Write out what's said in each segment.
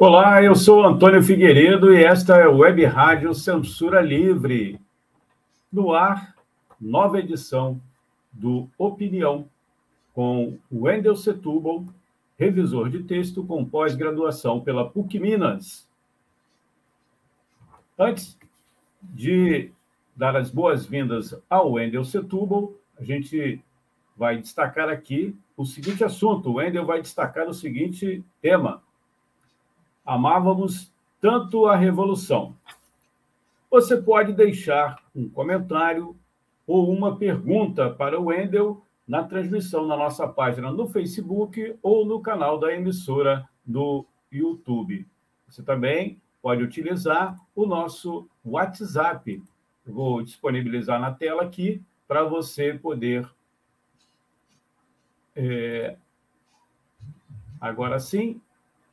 Olá, eu sou Antônio Figueiredo e esta é a Web Rádio Censura Livre. No ar, nova edição do Opinião, com Wendel Setúbal, revisor de texto com pós-graduação pela PUC Minas. Antes de dar as boas-vindas ao Wendel Setúbal, a gente vai destacar aqui o seguinte assunto. O Wendel vai destacar o seguinte tema Amávamos tanto a revolução. Você pode deixar um comentário ou uma pergunta para o Wendel na transmissão na nossa página no Facebook ou no canal da emissora do YouTube. Você também pode utilizar o nosso WhatsApp. Eu vou disponibilizar na tela aqui para você poder. É, agora sim,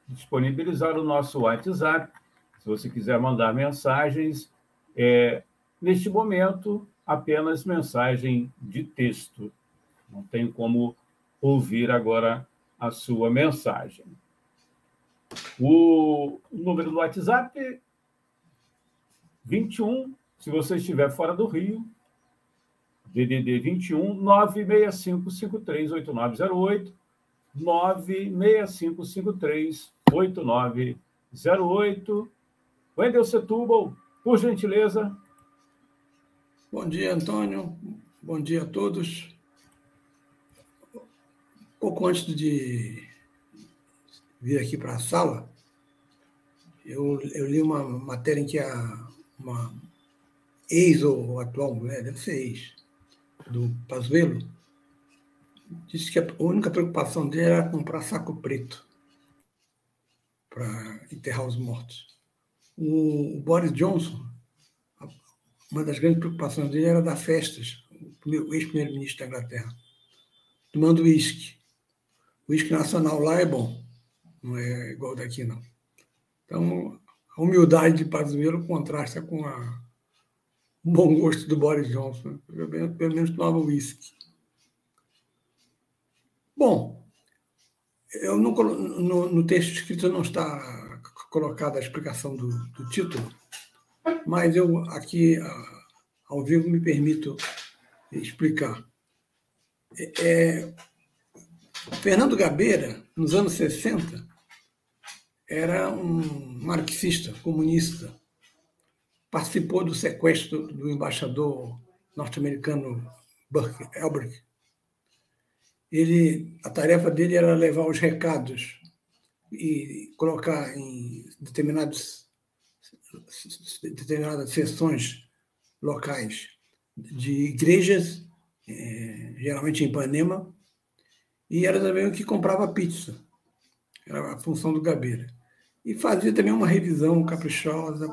disponibilizar o nosso WhatsApp. Se você quiser mandar mensagens, é, neste momento, apenas mensagem de texto. Não tem como ouvir agora a sua mensagem. O número do WhatsApp 21, se você estiver fora do Rio, DDD 21 965 538908 96553 8908. Wendel Setúbal, por gentileza. Bom dia, Antônio. Bom dia a todos. Pouco antes de vir aqui para a sala, eu, eu, li uma matéria em que a, uma ex ou atual mulher, deve ser ex, do Pazuello, disse que a única preocupação dele era comprar saco preto para enterrar os mortos. O, Boris Johnson, uma das grandes preocupações dele era dar festas, o ex-primeiro-ministro da Inglaterra, tomando uísque. O uísque nacional lá é bom, não é igual daqui, não. Então, a humildade de Pazuello contrasta com a, o bom gosto do Boris Johnson. Pelo menos tomava uísque. Bom, eu não, no, no, texto escrito não está colocada a explicação do, do título, mas eu aqui ao vivo me permito explicar. É, é, Fernando Gabeira, nos anos 60, era um marxista, comunista. Participou do sequestro do embaixador norte-americano Elbrick ele, a tarefa dele era levar os recados e colocar em determinadas sessões locais de igrejas, é, geralmente em Ipanema, e era também o que comprava pizza. Era a função do Gabeira. E fazia também uma revisão caprichosa,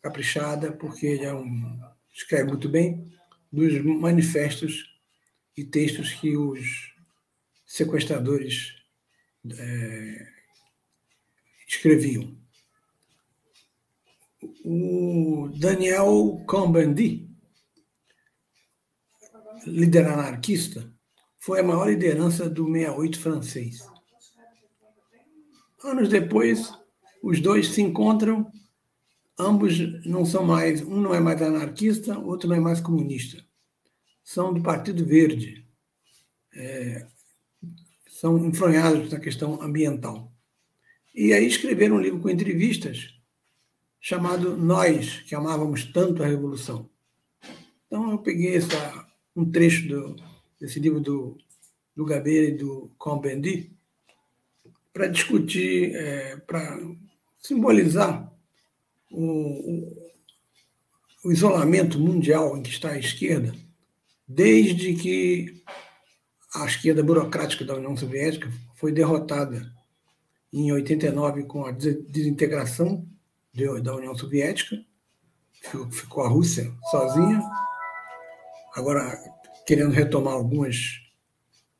caprichada, porque ele é um, escreve muito bem, dos manifestos e textos que os sequestradores é, escreviam. O Daniel Cohn-Bendit, líder anarquista, foi a maior liderança do 68 francês. Anos depois, os dois se encontram, ambos não são mais, um não é mais anarquista, outro não é mais comunista são do Partido Verde, é, são enfronhados na questão ambiental. E aí escreveram um livro com entrevistas chamado Nós, que amávamos tanto a Revolução. Então eu peguei essa, um trecho do, desse livro do, do Gabeira e do Combendi para discutir, é, para simbolizar o, o, o isolamento mundial em que está a esquerda desde que a esquerda burocrática da União Soviética foi derrotada em 89 com a desintegração da União Soviética ficou a Rússia sozinha, agora querendo retomar algumas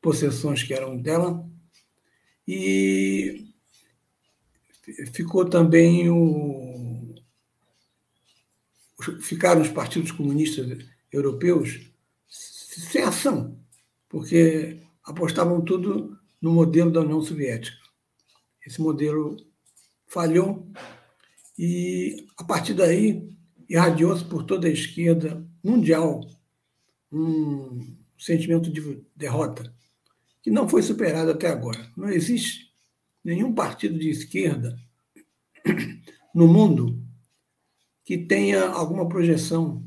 possessões que eram dela. E ficou também o. Ficaram os partidos comunistas europeus sem ação, porque apostavam tudo no modelo da União Soviética. Esse modelo falhou e, a partir daí, irradiou-se por toda a esquerda mundial um sentimento de derrota que não foi superado até agora. Não existe nenhum partido de esquerda no mundo que tenha alguma projeção,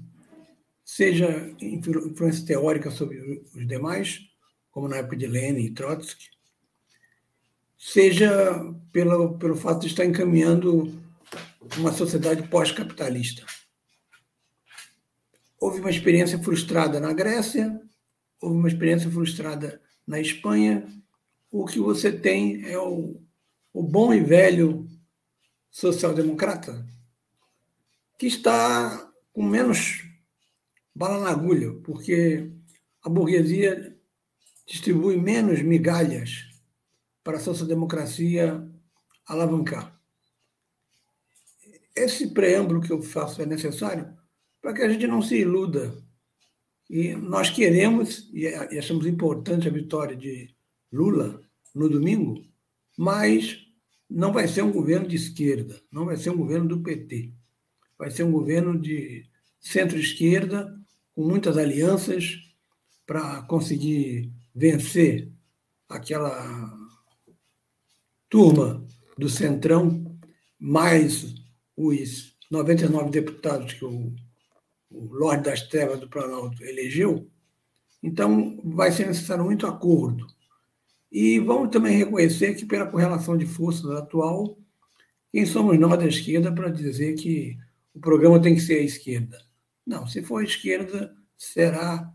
seja influência teórica sobre os demais, como na época de Lenin e Trotsky, seja pelo, pelo fato de estar encaminhando uma sociedade pós-capitalista. Houve uma experiência frustrada na Grécia, houve uma experiência frustrada na Espanha. O que você tem é o, o bom e velho social-democrata, que está com menos bala na agulha, porque a burguesia distribui menos migalhas para a social-democracia alavancar. Esse preâmbulo que eu faço é necessário para que a gente não se iluda. E nós queremos, e achamos importante a vitória de Lula no domingo, mas não vai ser um governo de esquerda, não vai ser um governo do PT. Vai ser um governo de centro-esquerda, com muitas alianças, para conseguir vencer aquela turma do Centrão, mais os 99 deputados que o, o Lorde das Trevas do Planalto elegeu. Então, vai ser necessário muito acordo. E vamos também reconhecer que, pela correlação de forças atual, quem somos nós da esquerda para dizer que o programa tem que ser a esquerda? Não, se for esquerda, será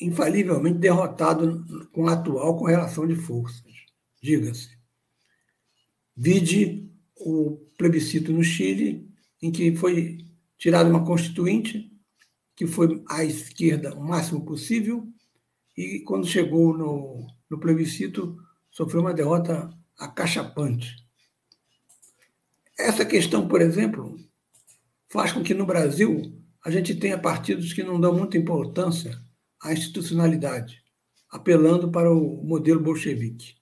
infalivelmente derrotado com a atual correlação de forças. Diga-se. Vide o plebiscito no Chile, em que foi tirada uma constituinte, que foi à esquerda o máximo possível, e quando chegou no no plebiscito, sofreu uma derrota acachapante. Essa questão, por exemplo, faz com que no Brasil a gente tenha partidos que não dão muita importância à institucionalidade, apelando para o modelo bolchevique.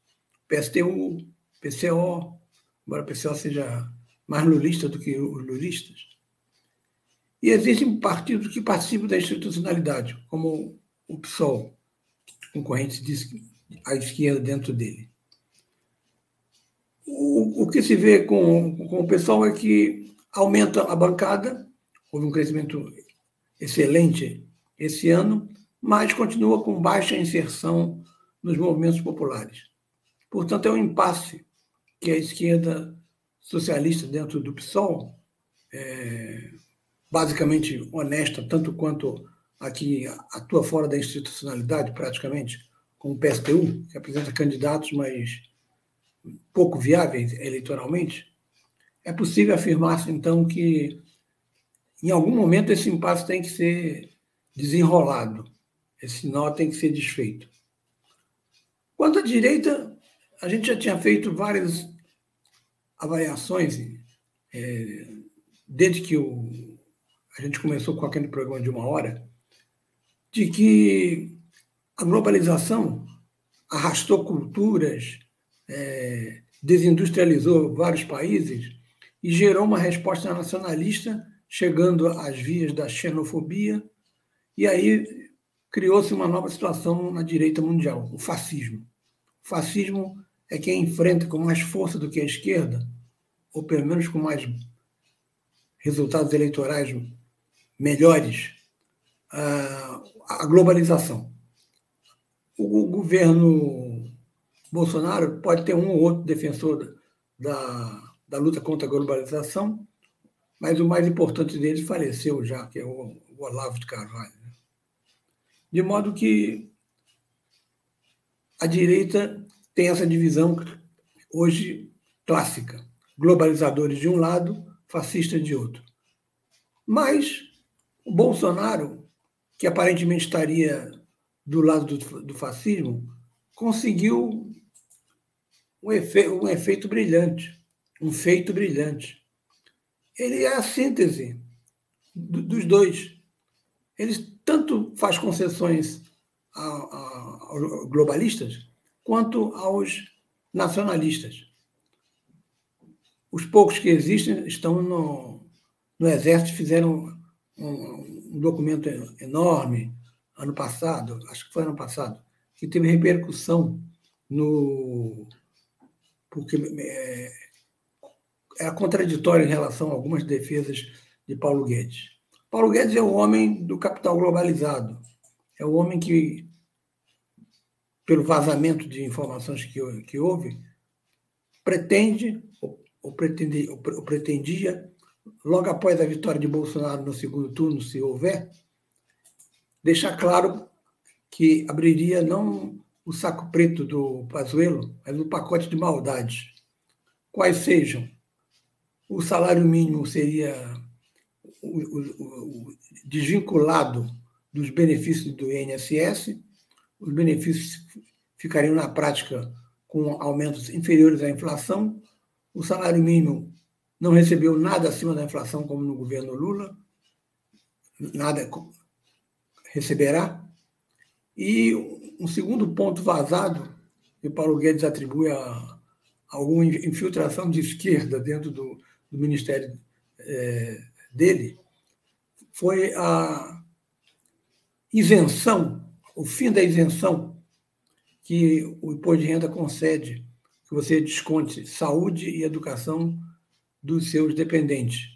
PSTU, PCO, embora o PCO seja mais lulista do que os lulistas. E existem partidos que participam da institucionalidade, como o PSOL, concorrente à esquerda dentro dele. O, o que se vê com, com o pessoal é que aumenta a bancada, houve um crescimento excelente esse ano, mas continua com baixa inserção nos movimentos populares. Portanto, é um impasse que a esquerda socialista dentro do PSOL, é, basicamente honesta, tanto quanto a que atua fora da institucionalidade, praticamente, com o PSTU, que apresenta candidatos, mas pouco viáveis eleitoralmente, é possível afirmar-se, então, que em algum momento esse impasse tem que ser desenrolado, esse nó tem que ser desfeito. Quanto à direita, a gente já tinha feito várias avaliações é, desde que o, a gente começou com aquele programa de uma hora, de que a globalização arrastou culturas, é, desindustrializou vários países e gerou uma resposta nacionalista, chegando às vias da xenofobia, e aí criou-se uma nova situação na direita mundial, o fascismo. O fascismo é quem enfrenta com mais força do que a esquerda, ou pelo menos com mais resultados eleitorais melhores, a globalização o governo Bolsonaro pode ter um ou outro defensor da, da luta contra a globalização, mas o mais importante deles faleceu já, que é o, o Olavo de Carvalho. Né? De modo que a direita tem essa divisão hoje clássica: globalizadores de um lado, fascistas de outro. Mas O Bolsonaro, que aparentemente estaria do lado do, do fascismo, conseguiu um, efe, um efeito brilhante, um feito brilhante. Ele é a síntese do, dos dois. Ele tanto faz concessões aos globalistas quanto aos nacionalistas. Os poucos que existem estão no, no Exército, fizeram um, um documento enorme ano passado, acho que foi ano passado, que teve repercussão no. porque é, é contraditório em relação a algumas defesas de Paulo Guedes. Paulo Guedes é o homem do capital globalizado, é o homem que, pelo vazamento de informações que, que houve, pretende ou, pretendia, ou pretendia, logo após a vitória de Bolsonaro no segundo turno, se houver, deixar claro que abriria não o saco preto do Pazuello, mas o pacote de maldades. Quais sejam? O salário mínimo seria o, o, o, desvinculado dos benefícios do INSS, os benefícios ficariam na prática com aumentos inferiores à inflação, o salário mínimo não recebeu nada acima da inflação, como no governo Lula, nada receberá. E um segundo ponto vazado, que Paulo Guedes atribui a alguma infiltração de esquerda dentro do, do ministério é, dele, foi a isenção, o fim da isenção que o imposto de renda concede, que você desconte saúde e educação dos seus dependentes.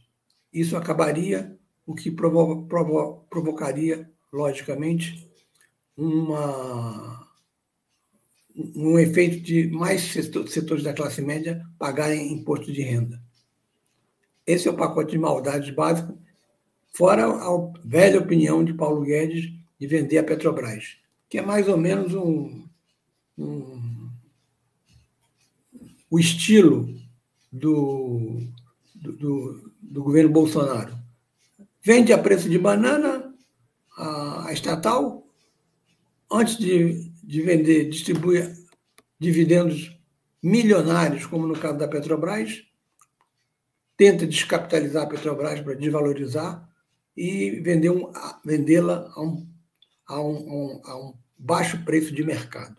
Isso acabaria, o que provo provo provocaria logicamente, uma, um efeito de mais setores da classe média pagarem imposto de renda. Esse é o pacote de maldades básico, fora a velha opinião de Paulo Guedes de vender a Petrobras, que é mais ou menos um, um o estilo do, do, do, governo Bolsonaro. Vende a preço de banana, a, a estatal, antes de, de vender, distribui dividendos milionários, como no caso da Petrobras, tenta descapitalizar a Petrobras para desvalorizar e vender um, vendê-la a um, a, um, a um baixo preço de mercado.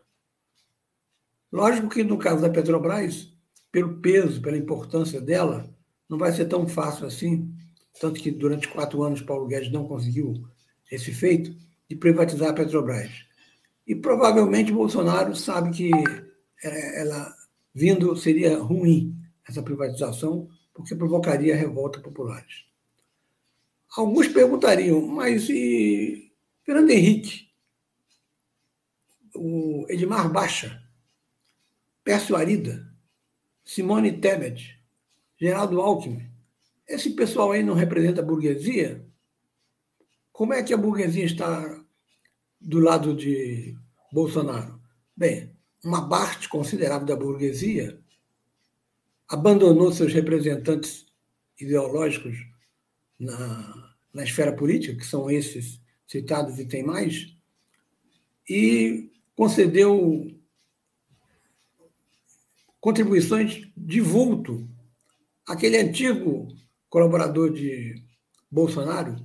Lógico que no caso da Petrobras, pelo peso, pela importância dela, não vai ser tão fácil assim, tanto que durante quatro anos Paulo Guedes não conseguiu esse feito de privatizar a Petrobras. E provavelmente Bolsonaro sabe que é, ela vindo seria ruim essa privatização, porque provocaria revolta populares. Alguns perguntariam, mas e Fernando Henrique, o Edmar Baixa, Pércio Arida, Simone Tebet, Geraldo Alckmin, esse pessoal aí não representa a burguesia? Como é que a burguesia está do lado de Bolsonaro? Bem, uma parte considerável da burguesia abandonou seus representantes ideológicos na, na esfera política, que são esses citados e tem mais, e concedeu contribuições de vulto àquele antigo colaborador de Bolsonaro,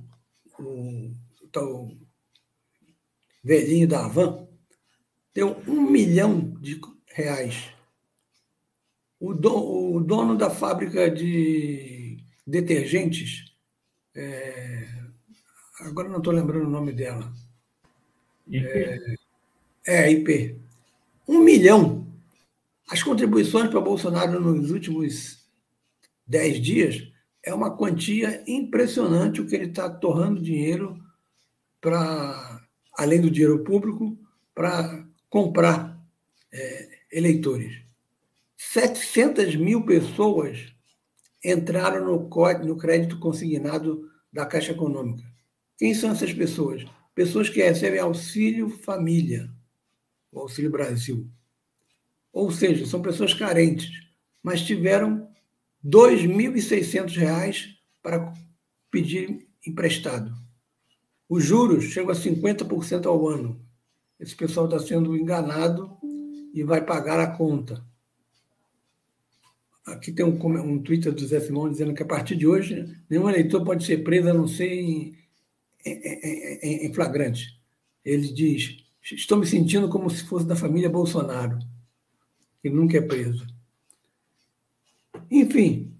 o tal velhinho da Havan, deu um milhão de reais. O, do, o dono da fábrica de detergentes, é, agora não estou lembrando o nome dela. IP. É, é, IP. Um milhão. As contribuições para Bolsonaro nos últimos dez dias é uma quantia impressionante o que ele está torrando dinheiro para, além do dinheiro público, para comprar é, eleitores. 700 mil pessoas entraram no, no crédito consignado da Caixa Econômica. Quem são essas pessoas? Pessoas que recebem auxílio família, o Auxílio Brasil. Ou seja, são pessoas carentes, mas tiveram R$ 2.600 para pedir emprestado. Os juros chegam a 50% ao ano. Esse pessoal está sendo enganado e vai pagar a conta. Aqui tem um, um Twitter do Zé Simão dizendo que a partir de hoje nenhum eleitor pode ser preso a não ser em, em, em, em flagrante. Ele diz: Estou me sentindo como se fosse da família Bolsonaro, que nunca é preso. Enfim,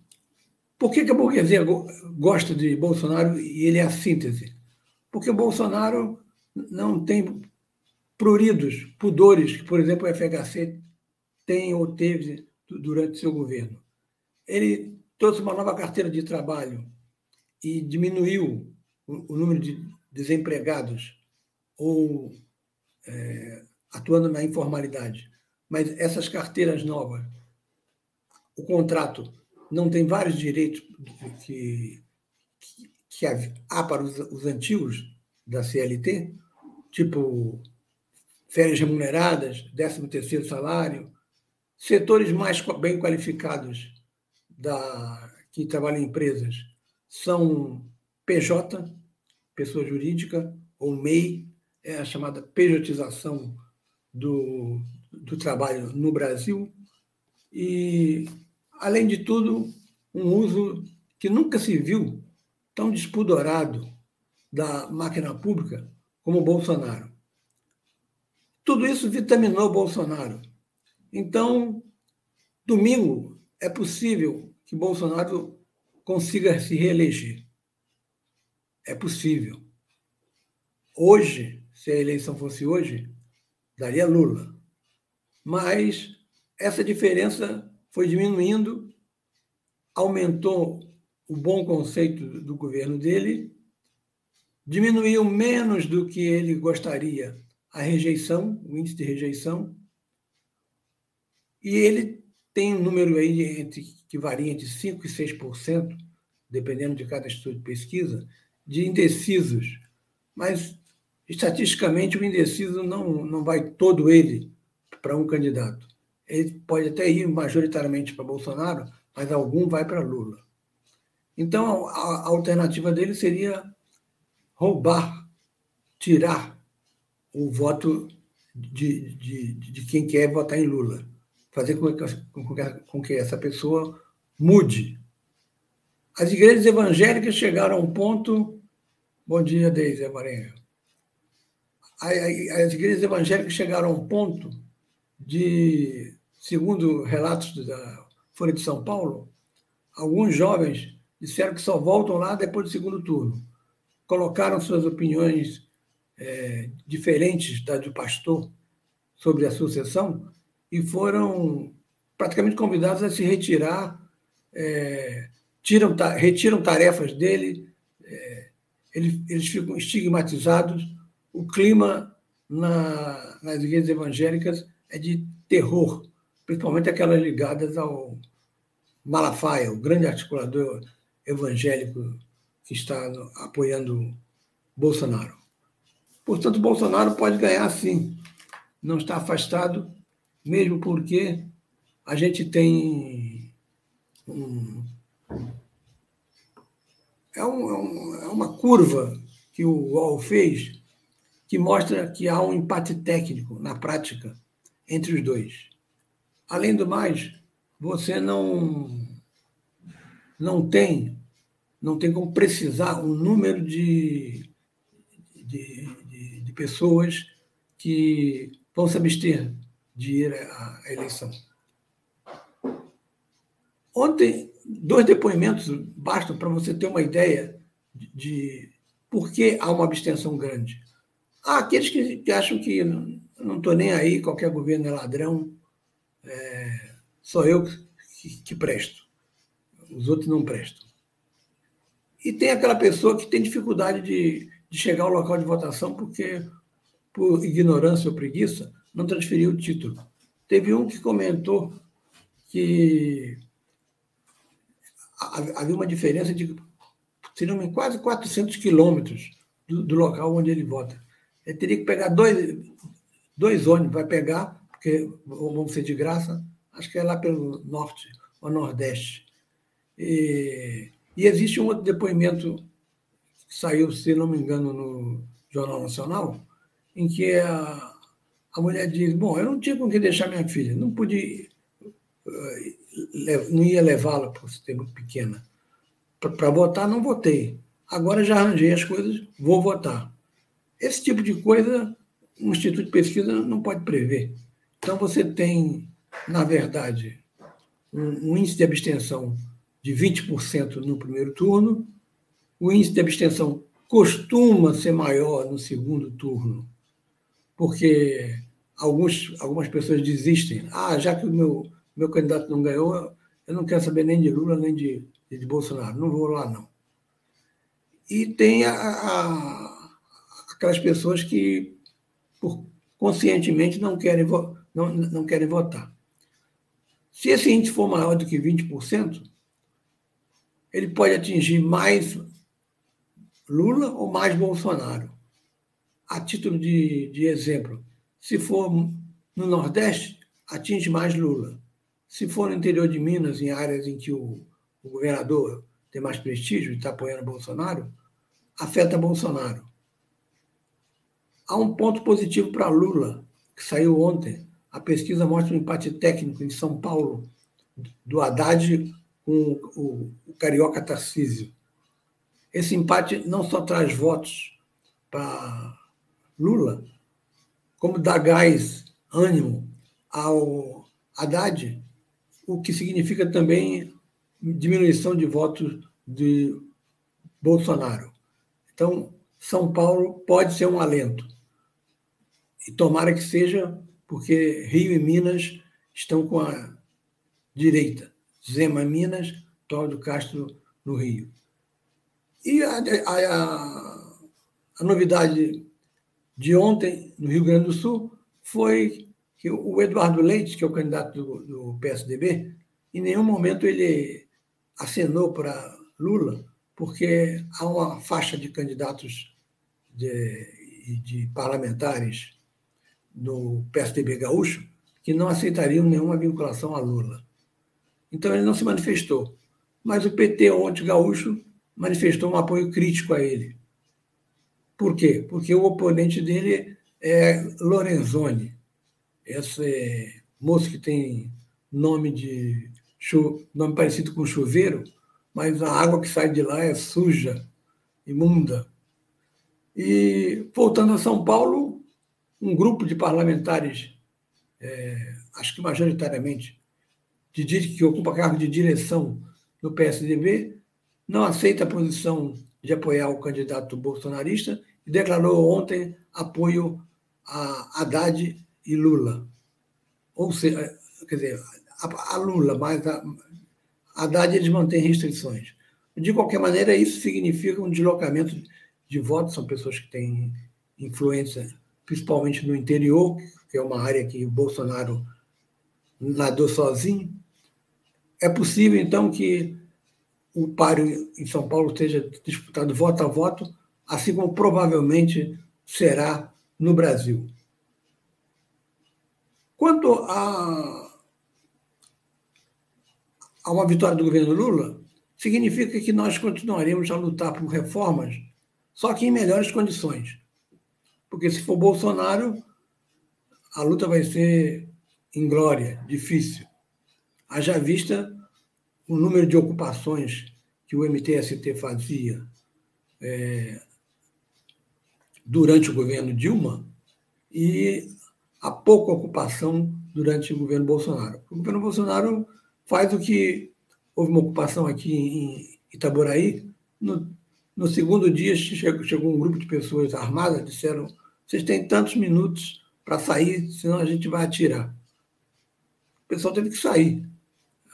por que, que a burguesia gosta de Bolsonaro e ele é a síntese? Porque o Bolsonaro não tem pruridos, pudores, que, por exemplo, o FHC tem ou teve durante seu governo. Ele trouxe uma nova carteira de trabalho e diminuiu o, número de desempregados ou é, atuando na informalidade. Mas essas carteiras novas, o contrato não tem vários direitos que, que, que há para os, os antigos da CLT, tipo férias remuneradas, 13 terceiro salário, setores mais bem qualificados da, que trabalham em empresas são PJ, pessoa jurídica, ou MEI, é a chamada pejotização do, do trabalho no Brasil, e, além de tudo, um uso que nunca se viu tão despudorado da máquina pública como o Bolsonaro. Tudo isso vitaminou Bolsonaro. Então, domingo, é possível que Bolsonaro consiga se reeleger. É possível. Hoje, se a eleição fosse hoje, daria Lula. Mas essa diferença foi diminuindo, aumentou o bom conceito do governo dele, diminuiu menos do que ele gostaria a rejeição, o índice de rejeição, e ele tem um número aí entre, que varia entre 5% e 6%, dependendo de cada estudo de pesquisa, de indecisos. Mas, estatisticamente, o indeciso não, não vai todo ele para um candidato. Ele pode até ir majoritariamente para Bolsonaro, mas algum vai para Lula. Então, a, a alternativa dele seria roubar, tirar o voto de, de, de quem quer votar em Lula fazer com que, com que, essa pessoa mude. As igrejas evangélicas chegaram a um ponto. Bom dia, Deise Amarenga. As igrejas evangélicas chegaram a um ponto de, segundo relatos da Folha de São Paulo, alguns jovens disseram que só voltam lá depois do segundo turno. Colocaram suas opiniões é, diferentes da do pastor sobre a sucessão e foram praticamente convidados a se retirar, é, tiram, retiram tarefas dele, é, eles, eles ficam estigmatizados. O clima na, nas igrejas evangélicas é de terror, principalmente aquelas ligadas ao Malafaia, o grande articulador evangélico que está no, apoiando Bolsonaro. Portanto, Bolsonaro pode ganhar sim, não está afastado mesmo porque a gente tem um, é, um, é, uma curva que o UOL fez que mostra que há um empate técnico na prática entre os dois. Além do mais, você não não tem não tem como precisar o número de, de, de, de pessoas que vão se abster de ir à eleição. Ontem, dois depoimentos bastam para você ter uma ideia de, por que há uma abstenção grande. Há aqueles que, que acham que não estou nem aí, qualquer governo é ladrão, é, só eu que, que presto, os outros não prestam. E tem aquela pessoa que tem dificuldade de, de chegar ao local de votação porque, por ignorância ou preguiça, não transferiu o título. Teve um que comentou que havia uma diferença de seriam quase 400 quilômetros do, do, local onde ele vota. Ele teria que pegar dois, dois ônibus, vai pegar, porque vão ser de graça, acho que é lá pelo norte ou nordeste. E, e existe um outro depoimento saiu, se não me engano, no Jornal Nacional, em que a, a mulher diz: Bom, eu não tinha com que deixar minha filha, não podia, eh, não ia levá-la por ser muito pequena. Para votar, não votei. Agora já arranjei as coisas, vou votar. Esse tipo de coisa, um instituto de pesquisa não pode prever. Então, você tem, na verdade, um índice de abstenção de 20% no primeiro turno, o índice de abstenção costuma ser maior no segundo turno, porque alguns, algumas pessoas desistem. Ah, já que o meu, meu candidato não ganhou, eu não quero saber nem de Lula nem de, de Bolsonaro, não vou lá não. E tem a, a, aquelas pessoas que por, conscientemente não querem, não, não querem votar. Se esse índice for maior do que 20%, ele pode atingir mais Lula ou mais Bolsonaro. A título de, de exemplo, se for no Nordeste, atinge mais Lula. Se for no interior de Minas, em áreas em que o, o governador tem mais prestígio e está apoiando Bolsonaro, afeta Bolsonaro. Há um ponto positivo para Lula, que saiu ontem. A pesquisa mostra um empate técnico em São Paulo do Haddad com o, o carioca Tarcísio. Esse empate não só traz votos para Lula, como dá gás, ânimo ao Haddad, o que significa também diminuição de votos de Bolsonaro. Então, São Paulo pode ser um alento. E tomara que seja, porque Rio e Minas estão com a direita. Zema Minas, Cláudio Castro no Rio. E a, a, a, a novidade de ontem, no Rio Grande do Sul, foi que o Eduardo Leite, que é o candidato do, do PSDB, em nenhum momento ele acenou para Lula, porque há uma faixa de candidatos de, de parlamentares no PSDB gaúcho que não aceitariam nenhuma vinculação a Lula. Então ele não se manifestou. Mas o PT ontem gaúcho manifestou um apoio crítico a ele. Por quê? Porque o oponente dele é Lorenzoni, esse moço que tem nome de nome parecido com chuveiro, mas a água que sai de lá é suja, imunda. E voltando a São Paulo, um grupo de parlamentares, é, acho que majoritariamente, de, que ocupa cargo de direção no PSDB, não aceita a posição de apoiar o candidato bolsonarista declarou ontem apoio a Haddad e Lula. Ou seja, quer dizer, a, Lula, mas a, a Haddad eles mantêm restrições. De qualquer maneira, isso significa um deslocamento de votos, são pessoas que têm influência, principalmente no interior, que é uma área que o Bolsonaro nadou sozinho. É possível, então, que o páreo em São Paulo esteja disputado voto a voto, assim como provavelmente será no Brasil. Quanto a, a uma vitória do governo Lula, significa que nós continuaremos a lutar por reformas, só que em melhores condições. Porque se for Bolsonaro, a luta vai ser inglória, difícil. Haja vista o número de ocupações que o MTST fazia é, durante o governo Dilma e a pouca ocupação durante o governo Bolsonaro. O governo Bolsonaro faz o que houve uma ocupação aqui em Itaboraí. No, no segundo dia chegou, chegou um grupo de pessoas armadas, disseram: vocês têm tantos minutos para sair, senão a gente vai atirar. O pessoal teve que sair.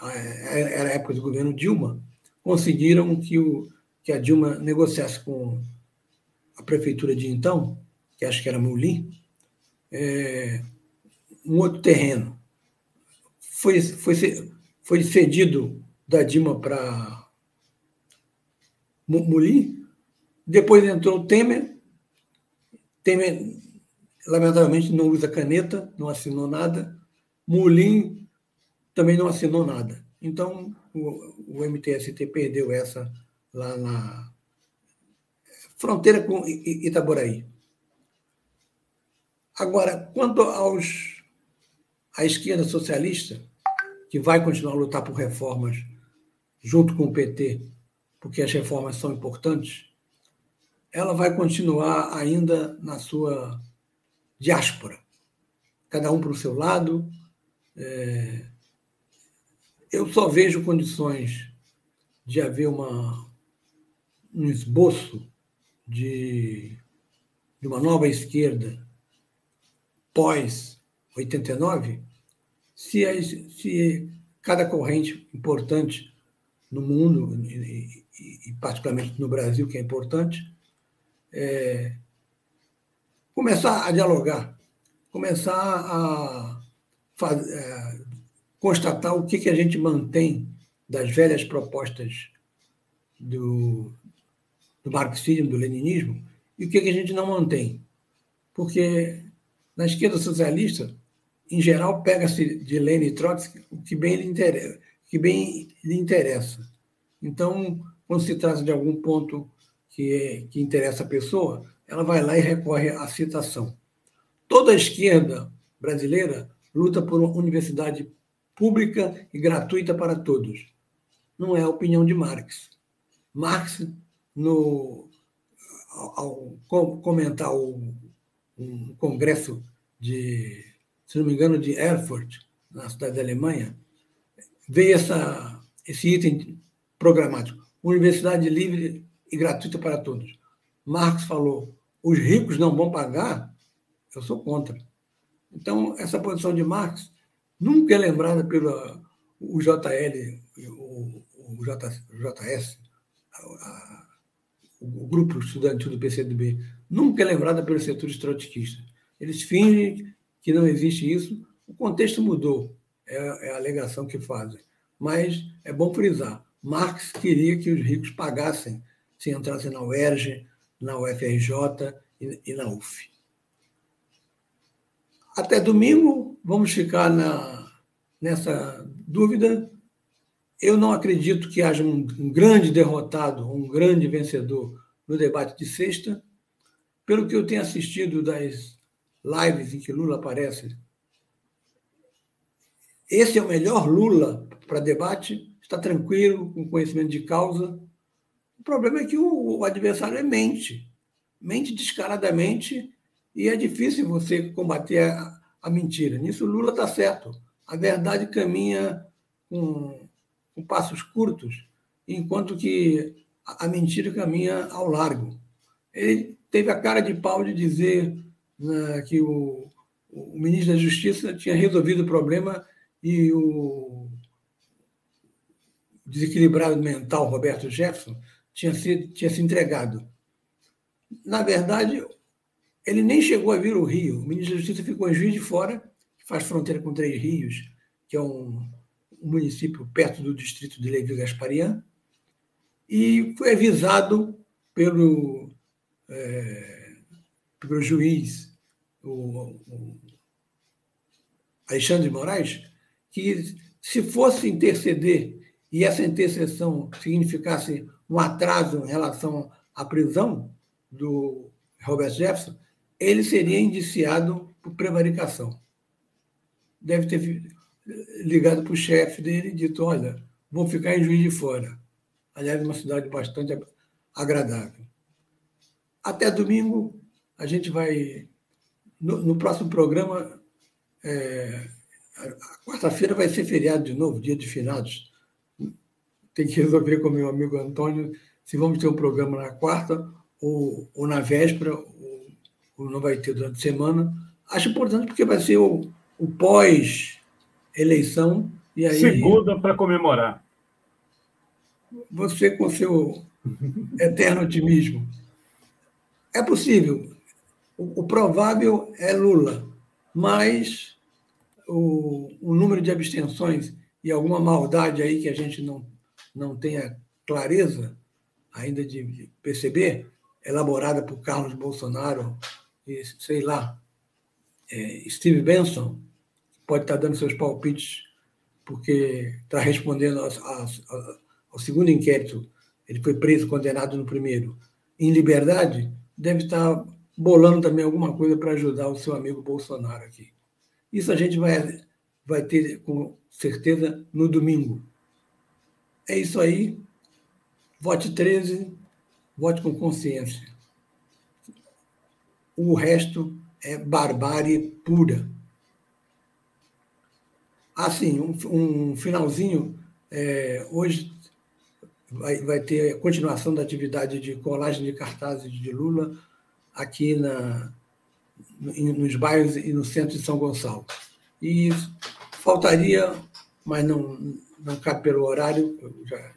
É, era a época do governo Dilma, conseguiram que, o, que a Dilma negociasse com a prefeitura de então, que acho que era Mulim, é, um outro terreno. Foi, foi, foi cedido da Dilma para Mulim, depois entrou o Temer, Temer, lamentavelmente, não usa caneta, não assinou nada. Mulim também não assinou nada. Então, o, o MTST perdeu essa lá na. Fronteira com Itaboraí. Agora, quanto aos à esquerda socialista, que vai continuar a lutar por reformas junto com o PT, porque as reformas são importantes, ela vai continuar ainda na sua diáspora, cada um para o seu lado. É... Eu só vejo condições de haver uma, um esboço de, de uma nova esquerda pós 89 se, as, se cada corrente importante no mundo, e, e, e, particularmente no Brasil, que é importante, é, começar a dialogar, começar a, faz, é, constatar o que, que a gente mantém das velhas propostas do, do marxismo, do leninismo, e o que, que a gente não mantém. Porque na esquerda socialista, em geral, pega-se de Lenin e Trotsky o que bem lhe interessa. Que bem lhe interessa. Então, quando se trata de algum ponto que, é, que interessa a pessoa, ela vai lá e recorre à citação. Toda a esquerda brasileira luta por uma universidade pública e gratuita para todos. Não é a opinião de Marx. Marx, no, ao, comentar o, um congresso de, se não me engano, de Erfurt, na cidade da Alemanha, veio essa, esse item programático: Universidade livre e gratuita para todos. Marx falou: os ricos não vão pagar? Eu sou contra. Então, essa posição de Marx nunca é lembrada pelo o JL, o, o JS, a, o grupo estudantil do PCdoB, nunca é lembrada pelos setores trotskistas. Eles fingem que não existe isso. O contexto mudou, é, é a alegação que fazem. Mas é bom frisar: Marx queria que os ricos pagassem se entrassem na UERJ, na UFRJ e, e na UF. Até domingo, vamos ficar na, nessa dúvida. Eu não acredito que haja um, um grande derrotado, um grande vencedor no debate de sexta. Pelo que eu tenho assistido das lives em que Lula aparece, esse é o melhor Lula para debate, está tranquilo, com conhecimento de causa. O problema é que o, o adversário é mente, mente descaradamente, e é difícil você combater a, a mentira. Nisso, Lula está certo. A verdade caminha com, com passos curtos, enquanto que a, mentira caminha ao largo. Ele teve a cara de pau de dizer né, que o, o ministro da Justiça tinha resolvido o problema e o desequilibrado mental Roberto Jefferson tinha se, tinha se entregado. Na verdade, ele nem chegou a vir o Rio. O ministro da Justiça ficou em Juiz de Fora, que faz fronteira com Três Rios, que é um, um município perto do distrito de Levi Gasparian, e foi avisado pelo é, pelo juiz, o, o Alexandre de Moraes, que se fosse interceder e essa intercessão significasse um atraso em relação à prisão do Robert Jefferson, ele seria indiciado por prevaricação. Deve ter ligado para o chefe dele e dito: olha, vou ficar em Juiz de Fora. Aliás, uma cidade bastante agradável. Até domingo, a gente vai. No, no próximo programa, é, quarta-feira vai ser feriado de novo, dia de finados. Tem que resolver com meu amigo Antônio se vamos ter um programa na quarta ou, ou na véspera, ou, ou, não vai ter durante a semana. Acho importante porque vai ser o, o pós-eleição. E aí, Segunda para comemorar. Você com seu eterno otimismo. É possível. O, o provável é Lula, mas o, o, número de abstenções e alguma maldade aí que a gente não, não tenha clareza ainda de perceber, elaborada por Carlos Bolsonaro e, sei lá, é, Steve Benson, pode estar dando seus palpites porque está respondendo ao segundo inquérito. Ele foi preso, condenado no primeiro em liberdade, deve estar bolando também alguma coisa para ajudar o seu amigo Bolsonaro aqui. Isso a gente vai, vai ter com certeza no domingo. É isso aí. Vote 13, vote com consciência. O resto é barbárie pura. Assim, um, um finalzinho. É, hoje vai, vai ter continuação da atividade de colagem de cartazes de Lula aqui na, nos bairros e no centro de São Gonçalo. E faltaria, mas não, não cabe pelo horário, eu já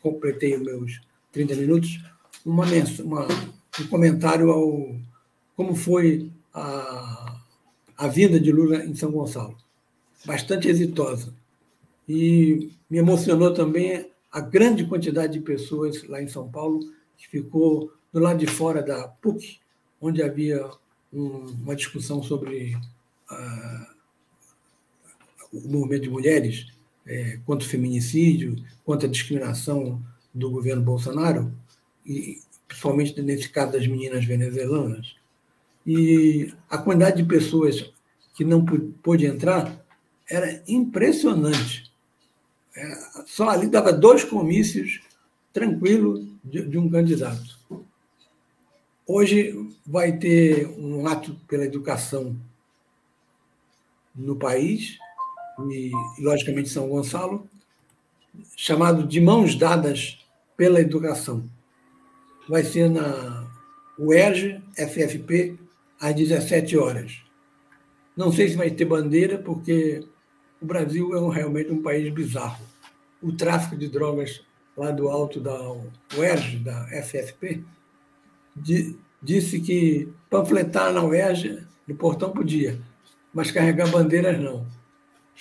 completei os meus 30 minutos, uma, uma, um comentário ao como foi a, a vinda de Lula em São Gonçalo. Bastante exitosa. E me emocionou também a grande quantidade de pessoas lá em São Paulo que ficou do lado de fora da PUC, onde havia um, uma discussão sobre uh, o movimento de mulheres é, contra o feminicídio, contra a discriminação do governo Bolsonaro, e principalmente nesse caso das meninas venezuelanas. E a quantidade de pessoas que não pôde entrar era impressionante. É, só ali dava dois comícios tranquilo de, de um candidato. Hoje vai ter um ato pela educação no país, e, logicamente, São Gonçalo, chamado de Mãos Dadas pela Educação. Vai ser na UERJ, FFP, às 17 horas. Não sei se vai ter bandeira, porque o Brasil é um, realmente um país bizarro. O tráfico de drogas lá do alto da UERJ, da FFP, de, disse que panfletar na UERJ, no portão podia, mas carregar bandeiras não.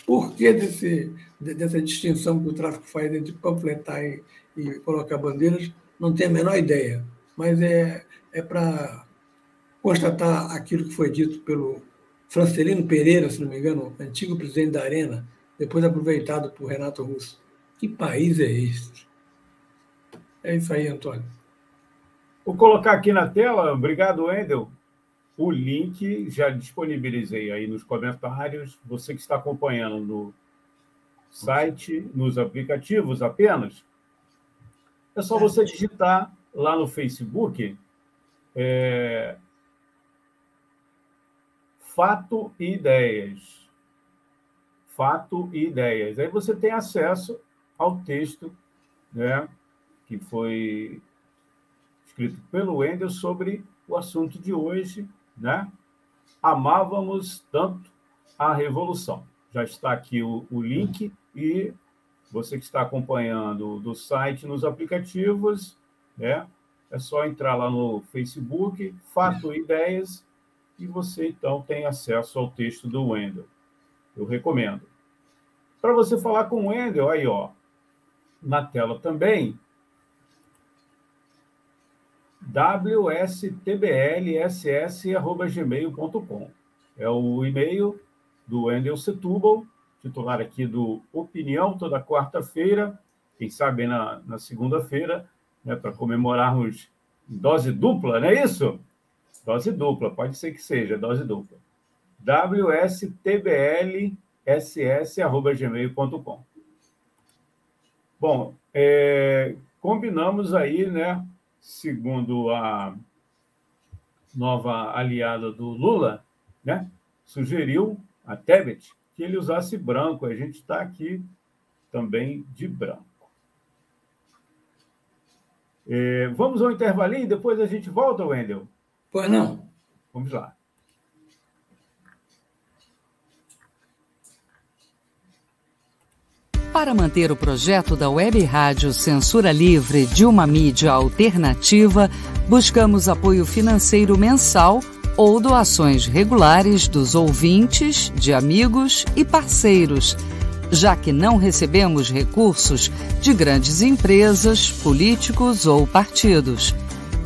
Por que desse, dessa distinção que o tráfico faz entre panfletar e, e colocar bandeiras? Não tenho a menor ideia, mas é, é para constatar aquilo que foi dito pelo Francelino Pereira, se não me engano, antigo presidente da Arena, depois aproveitado por Renato Russo. Que país é este? É isso aí, Antônio. Vou colocar aqui na tela, obrigado, Wendel, o link, já disponibilizei aí nos comentários. Você que está acompanhando no site, nos aplicativos apenas, é só você digitar lá no Facebook é, Fato e Ideias. Fato e Ideias. Aí você tem acesso ao texto né, que foi escrito pelo Wendel sobre o assunto de hoje, né? Amávamos tanto a revolução. Já está aqui o, o link e você que está acompanhando do site nos aplicativos, né? É só entrar lá no Facebook, Fato Ideias, e você então tem acesso ao texto do Wendel. Eu recomendo. Para você falar com o Wendel, aí ó, na tela também, wstblss.gmail.com. É o e-mail do Wendel Setúbal, titular aqui do Opinião, toda quarta-feira, quem sabe na, na segunda-feira, né, para comemorarmos dose dupla, não é isso? Dose dupla, pode ser que seja, dose dupla. wstblss.gmail.com. Bom, é, combinamos aí, né, segundo a nova aliada do Lula, né, sugeriu a Tebet que ele usasse branco. A gente está aqui também de branco. É, vamos ao intervalinho, depois a gente volta, Wendel? Pois não. Vamos lá. Para manter o projeto da Web Rádio Censura Livre de uma mídia alternativa, buscamos apoio financeiro mensal ou doações regulares dos ouvintes, de amigos e parceiros, já que não recebemos recursos de grandes empresas, políticos ou partidos.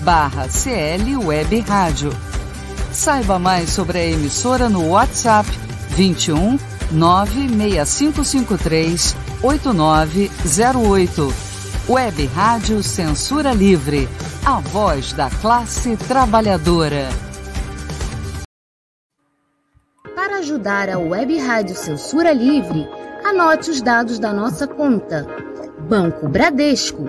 barra CL Web Rádio. Saiba mais sobre a emissora no WhatsApp 21 96553 8908. Web Rádio Censura Livre, a voz da classe trabalhadora. Para ajudar a Web Rádio Censura Livre, anote os dados da nossa conta. Banco Bradesco,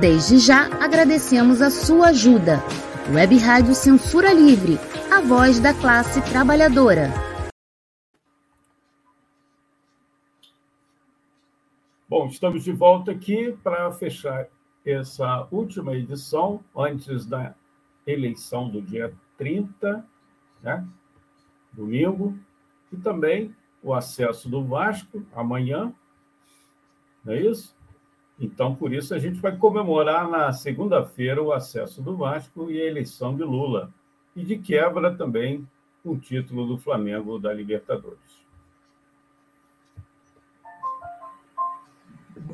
Desde já agradecemos a sua ajuda. Web Rádio Censura Livre, a voz da classe trabalhadora. Bom, estamos de volta aqui para fechar essa última edição, antes da eleição do dia 30, né? domingo, e também o acesso do Vasco amanhã, não é isso? Então, por isso, a gente vai comemorar na segunda-feira o acesso do Vasco e a eleição de Lula. E de quebra também o título do Flamengo da Libertadores.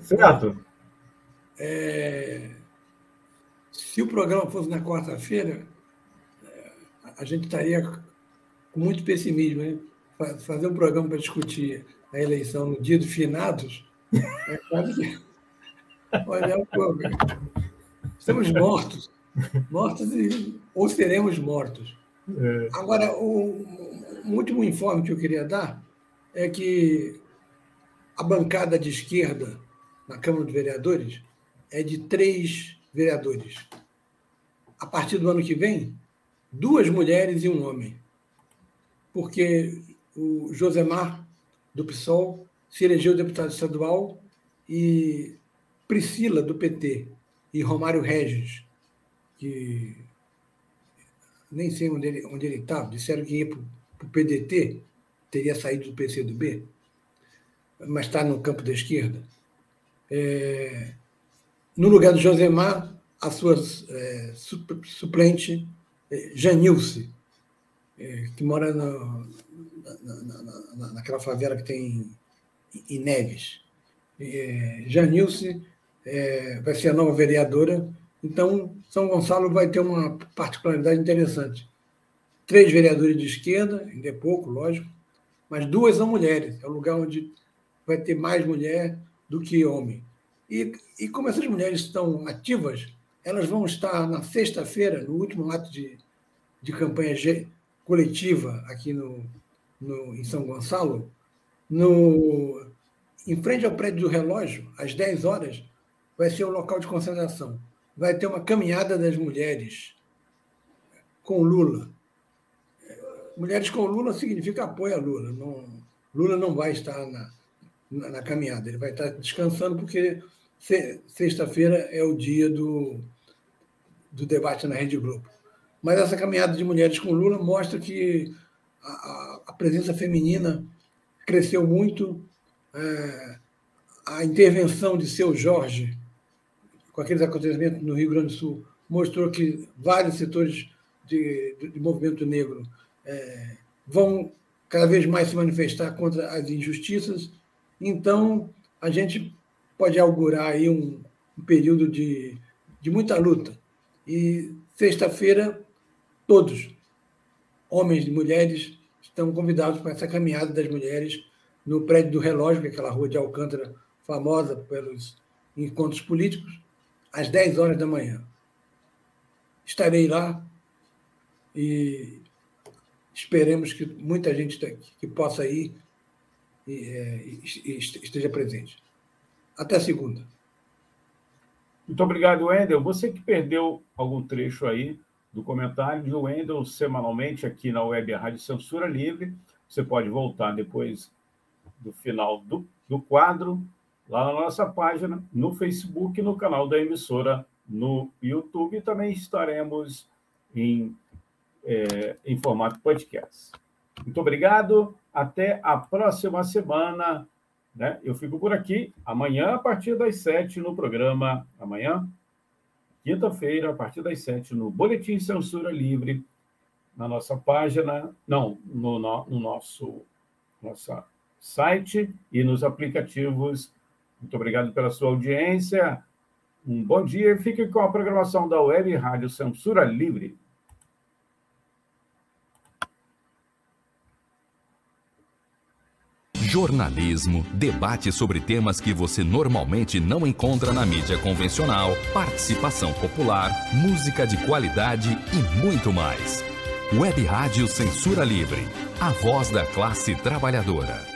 Certo? É, se o programa fosse na quarta-feira, a gente estaria com muito pessimismo. Né? Fazer um programa para discutir a eleição no dia dos finados é quase Olha, estamos mortos. Mortos e, ou seremos mortos. É. Agora, o, o último informe que eu queria dar é que a bancada de esquerda na Câmara dos Vereadores é de três vereadores. A partir do ano que vem, duas mulheres e um homem. Porque o Josemar, do PSOL, se elegeu deputado estadual e Priscila, do PT, e Romário Regis, que nem sei onde ele onde ele estava, disseram que ia para o PDT, teria saído do PCdoB, mas está no campo da esquerda. É, no lugar do Josemar, a sua é, suplente, é, Janilce, é, que mora na, na, na, naquela favela que tem em Neves. É, Janilce é, vai ser a nova vereadora. Então, São Gonçalo vai ter uma particularidade interessante. Três vereadores de esquerda, ainda é pouco, lógico, mas duas são mulheres. É o lugar onde vai ter mais mulher do que homem. E, e como essas mulheres estão ativas, elas vão estar na sexta-feira, no último ato de, de campanha coletiva aqui no, no, em São Gonçalo, no, em frente ao prédio do relógio, às 10 horas, vai ser o local de concentração. Vai ter uma caminhada das mulheres com Lula. Mulheres com Lula significa apoio a Lula. Não, Lula não vai estar na, na, na caminhada, ele vai estar descansando, porque sexta-feira é o dia do, do debate na Rede Globo. Mas essa caminhada de mulheres com Lula mostra que a, a presença feminina cresceu muito. É, a intervenção de seu Jorge com aqueles acontecimentos no Rio Grande do Sul, mostrou que vários setores de, de, de movimento negro é, vão cada vez mais se manifestar contra as injustiças. Então, a gente pode augurar aí um, um período de, de muita luta. E sexta-feira, todos, homens e mulheres, estão convidados para essa caminhada das mulheres no prédio do relógio, que é aquela rua de Alcântara famosa pelos encontros políticos, às 10 horas da manhã. Estarei lá e esperemos que muita gente que possa ir e, é, esteja presente. Até segunda. Muito obrigado, Wendel. Você que perdeu algum trecho aí do comentário de Wendel semanalmente aqui na Web Rádio Censura Livre, você pode voltar depois do final do, do quadro, lá na nossa página, no Facebook, no canal da emissora, no YouTube, também estaremos em, é, em formato podcast. Muito obrigado, até a próxima semana. Né? Eu fico por aqui amanhã, a partir das sete, no programa. Amanhã, quinta-feira, a partir das sete, no Boletim Censura Livre, na nossa página, não, no, no, no nosso nossa site e nos aplicativos. Muito obrigado pela sua audiência. Um bom dia e fique com a programação da Web Rádio Censura Livre. jornalismo, debate sobre temas que você normalmente não encontra na mídia convencional, participação popular, música de qualidade e muito mais. Web Rádio Censura Livre, a voz da classe trabalhadora.